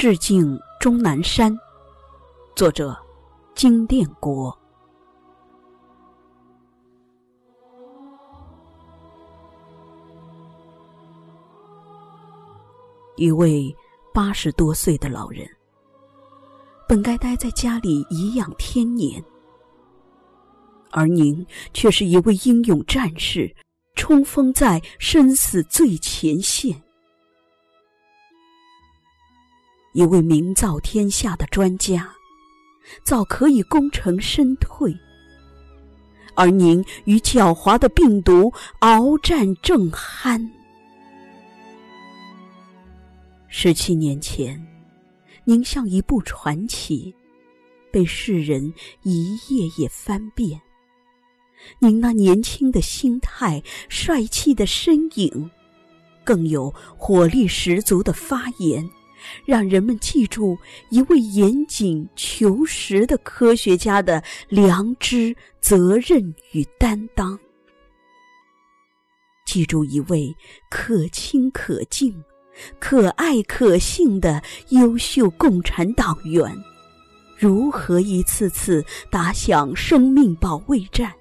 致敬钟南山，作者金殿国。一位八十多岁的老人，本该待在家里颐养天年，而您却是一位英勇战士，冲锋在生死最前线。一位名噪天下的专家，早可以功成身退，而您与狡猾的病毒鏖战正酣。十七年前，您像一部传奇，被世人一页页翻遍。您那年轻的心态、帅气的身影，更有火力十足的发言。让人们记住一位严谨求实的科学家的良知、责任与担当；记住一位可亲可敬、可爱可信的优秀共产党员，如何一次次打响生命保卫战，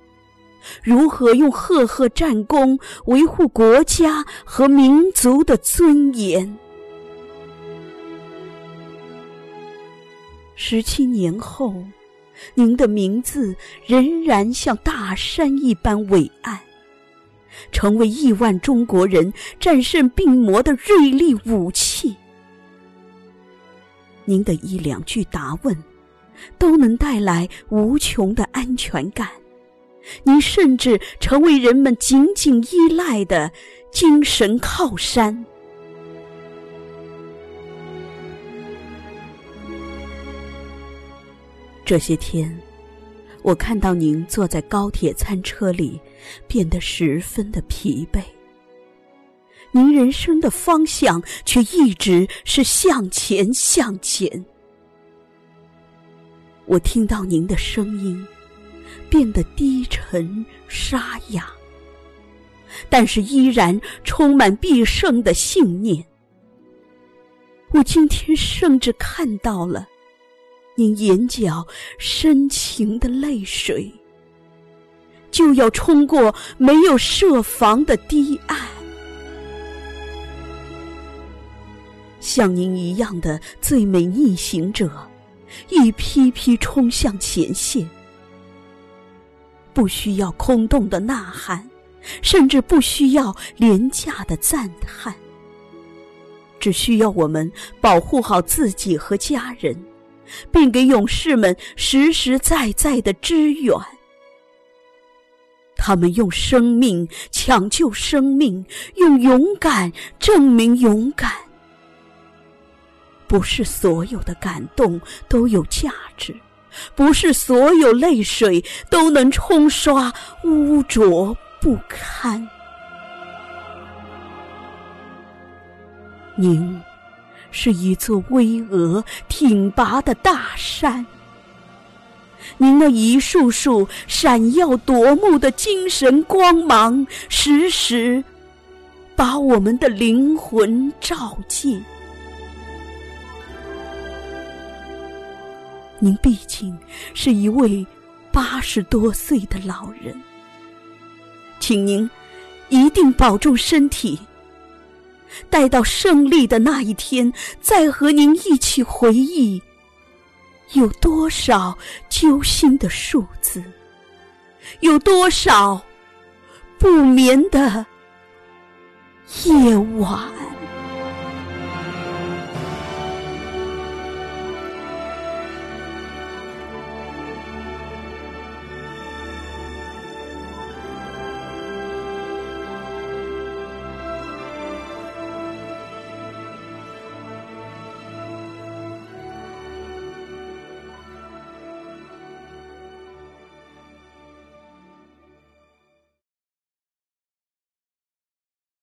如何用赫赫战功维护国家和民族的尊严。十七年后，您的名字仍然像大山一般伟岸，成为亿万中国人战胜病魔的锐利武器。您的一两句答问，都能带来无穷的安全感。您甚至成为人们紧紧依赖的精神靠山。这些天，我看到您坐在高铁餐车里，变得十分的疲惫。您人生的方向却一直是向前，向前。我听到您的声音，变得低沉沙哑，但是依然充满必胜的信念。我今天甚至看到了。您眼角深情的泪水，就要冲过没有设防的堤岸。像您一样的最美逆行者，一批批冲向前线，不需要空洞的呐喊，甚至不需要廉价的赞叹，只需要我们保护好自己和家人。并给勇士们实实在在的支援。他们用生命抢救生命，用勇敢证明勇敢。不是所有的感动都有价值，不是所有泪水都能冲刷污浊不堪。您。是一座巍峨挺拔的大山，您那一束束闪耀夺目的精神光芒，时时把我们的灵魂照进。您毕竟是一位八十多岁的老人，请您一定保重身体。待到胜利的那一天，再和您一起回忆，有多少揪心的数字，有多少不眠的夜晚。